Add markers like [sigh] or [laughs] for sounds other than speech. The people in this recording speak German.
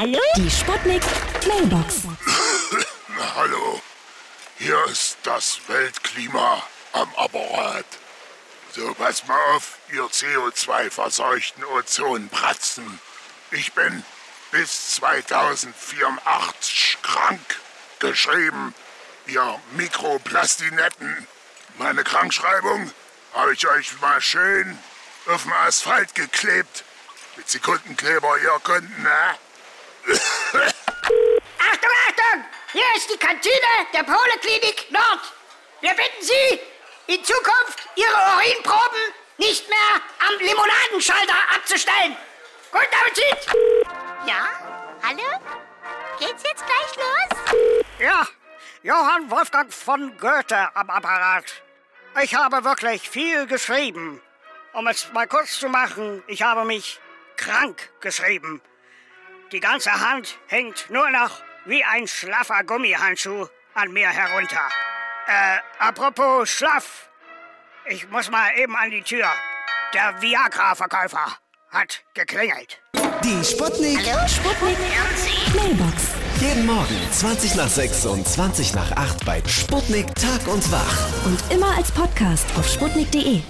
Hallo? Die Sputnik Mailbox. [laughs] Hallo, hier ist das Weltklima am Apparat. So, pass mal auf, ihr CO2-verseuchten Ozonbratzen. Ich bin bis 2084 krank geschrieben, ihr Mikroplastinetten. Meine Krankschreibung habe ich euch mal schön auf den Asphalt geklebt. Mit Sekundenkleber, ihr Kunden, ne? Achtung, Achtung! Hier ist die Kantine der Poleklinik Nord. Wir bitten Sie, in Zukunft Ihre Urinproben nicht mehr am Limonadenschalter abzustellen. Guten Appetit! Ja? Hallo? Geht's jetzt gleich los? Ja, Johann Wolfgang von Goethe am Apparat. Ich habe wirklich viel geschrieben. Um es mal kurz zu machen, ich habe mich krank geschrieben. Die ganze Hand hängt nur noch wie ein schlaffer Gummihandschuh an mir herunter. Äh, apropos schlaff. Ich muss mal eben an die Tür. Der Viagra-Verkäufer hat geklingelt. Die Sputnik. Sputnik Mailbox. Jeden Morgen 20 nach 6 und 20 nach 8 bei Sputnik Tag und Wach. Und immer als Podcast auf sputnik.de.